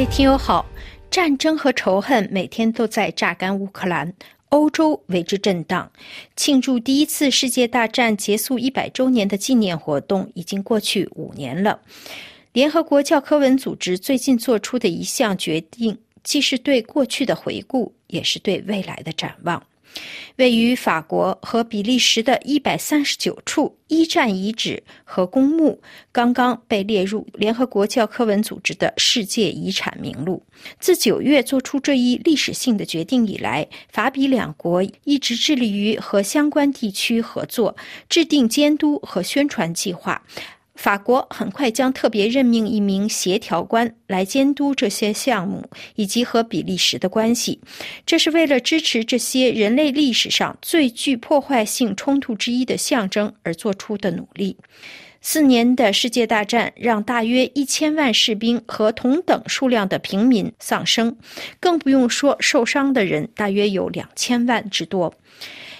各位听友好，战争和仇恨每天都在榨干乌克兰，欧洲为之震荡。庆祝第一次世界大战结束一百周年的纪念活动已经过去五年了。联合国教科文组织最近做出的一项决定，既是对过去的回顾，也是对未来的展望。位于法国和比利时的一百三十九处一战遗址和公墓，刚刚被列入联合国教科文组织的世界遗产名录。自九月做出这一历史性的决定以来，法比两国一直致力于和相关地区合作，制定监督和宣传计划。法国很快将特别任命一名协调官来监督这些项目以及和比利时的关系，这是为了支持这些人类历史上最具破坏性冲突之一的象征而做出的努力。四年的世界大战让大约一千万士兵和同等数量的平民丧生，更不用说受伤的人大约有两千万之多。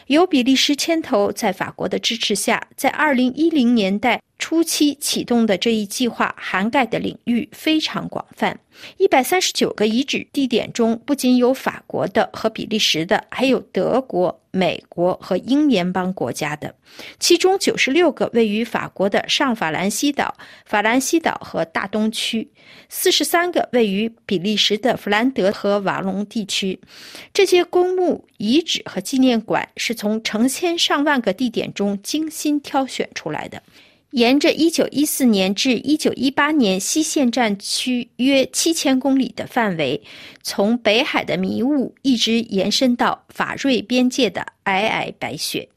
由比利时牵头，在法国的支持下，在二零一零年代初期启动的这一计划，涵盖的领域非常广泛。一百三十九个遗址地点中，不仅有法国的和比利时的，还有德国、美国和英联邦国家的。其中九十六个位于法国的上法兰西岛、法兰西岛和大东区，四十三个位于比利时的弗兰德和瓦隆地区。这些公墓、遗址和纪念馆是从成千上万个地点中精心挑选出来的。沿着1914年至1918年西线战区约7000公里的范围，从北海的迷雾一直延伸到法瑞边界的皑皑白雪。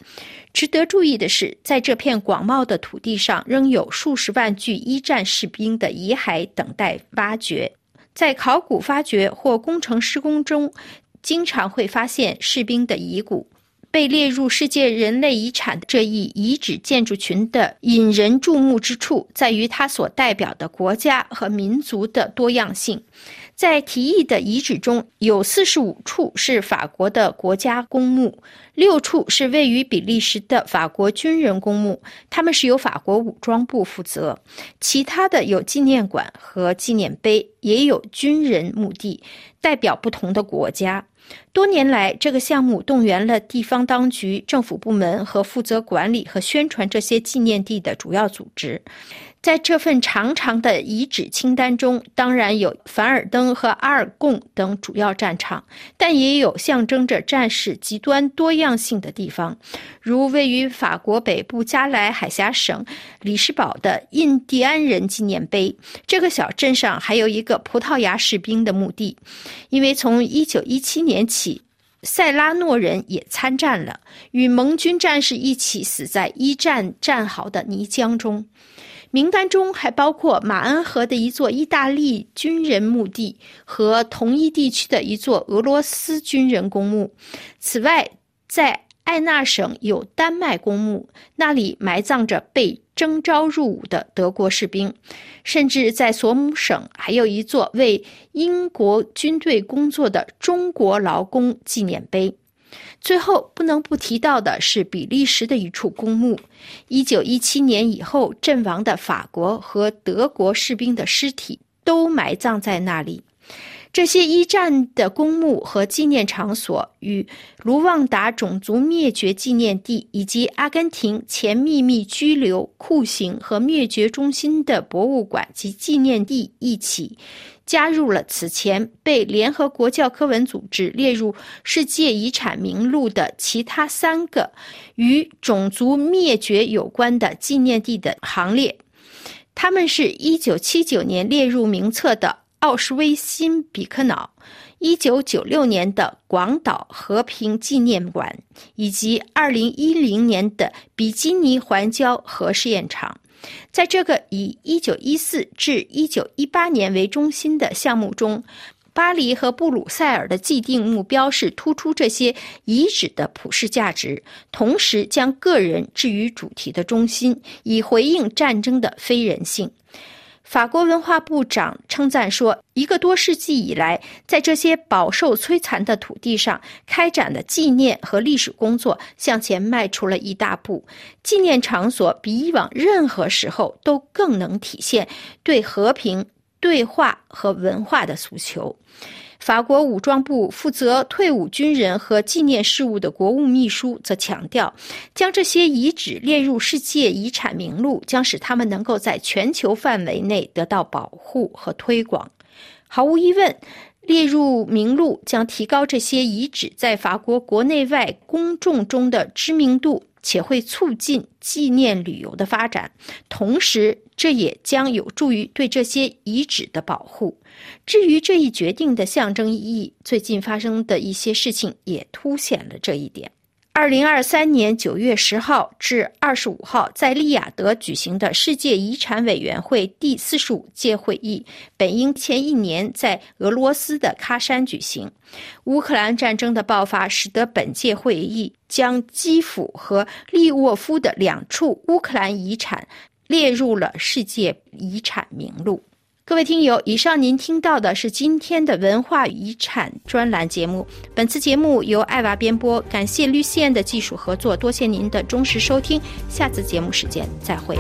值得注意的是，在这片广袤的土地上，仍有数十万具一战士兵的遗骸等待挖掘。在考古发掘或工程施工中，经常会发现士兵的遗骨。被列入世界人类遗产这一遗址建筑群的引人注目之处，在于它所代表的国家和民族的多样性。在提议的遗址中有四十五处是法国的国家公墓，六处是位于比利时的法国军人公墓，他们是由法国武装部负责。其他的有纪念馆和纪念碑，也有军人墓地，代表不同的国家。多年来，这个项目动员了地方当局、政府部门和负责管理和宣传这些纪念地的主要组织。在这份长长的遗址清单中，当然有凡尔登和阿尔贡等主要战场，但也有象征着战事极端多样性的地方，如位于法国北部加莱海峡省里士堡的印第安人纪念碑。这个小镇上还有一个葡萄牙士兵的墓地，因为从1917年起，塞拉诺人也参战了，与盟军战士一起死在一战战壕的泥浆中。名单中还包括马恩河的一座意大利军人墓地和同一地区的一座俄罗斯军人公墓。此外，在艾纳省有丹麦公墓，那里埋葬着被征召入伍的德国士兵。甚至在索姆省还有一座为英国军队工作的中国劳工纪念碑。最后不能不提到的是比利时的一处公墓，一九一七年以后阵亡的法国和德国士兵的尸体都埋葬在那里。这些一战的公墓和纪念场所与卢旺达种族灭绝纪念地以及阿根廷前秘密拘留、酷刑和灭绝中心的博物馆及纪念地一起。加入了此前被联合国教科文组织列入世界遗产名录的其他三个与种族灭绝有关的纪念地的行列。他们是一九七九年列入名册的奥斯威辛比克瑙，一九九六年的广岛和平纪念馆，以及二零一零年的比基尼环礁核试验场。在这个以1914至1918年为中心的项目中，巴黎和布鲁塞尔的既定目标是突出这些遗址的普世价值，同时将个人置于主题的中心，以回应战争的非人性。法国文化部长称赞说：“一个多世纪以来，在这些饱受摧残的土地上开展的纪念和历史工作向前迈出了一大步。纪念场所比以往任何时候都更能体现对和平、对话和文化的诉求。法国武装部负责退伍军人和纪念事务的国务秘书则强调，将这些遗址列入世界遗产名录，将使他们能够在全球范围内得到保护和推广。毫无疑问，列入名录将提高这些遗址在法国国内外公众中的知名度。且会促进纪念旅游的发展，同时这也将有助于对这些遗址的保护。至于这一决定的象征意义，最近发生的一些事情也凸显了这一点。二零二三年九月十号至二十五号，在利雅得举行的世界遗产委员会第四十五届会议，本应前一年在俄罗斯的喀山举行。乌克兰战争的爆发，使得本届会议将基辅和利沃夫的两处乌克兰遗产列入了世界遗产名录。各位听友，以上您听到的是今天的文化遗产专栏节目。本次节目由爱娃编播，感谢绿线的技术合作，多谢您的忠实收听。下次节目时间再会。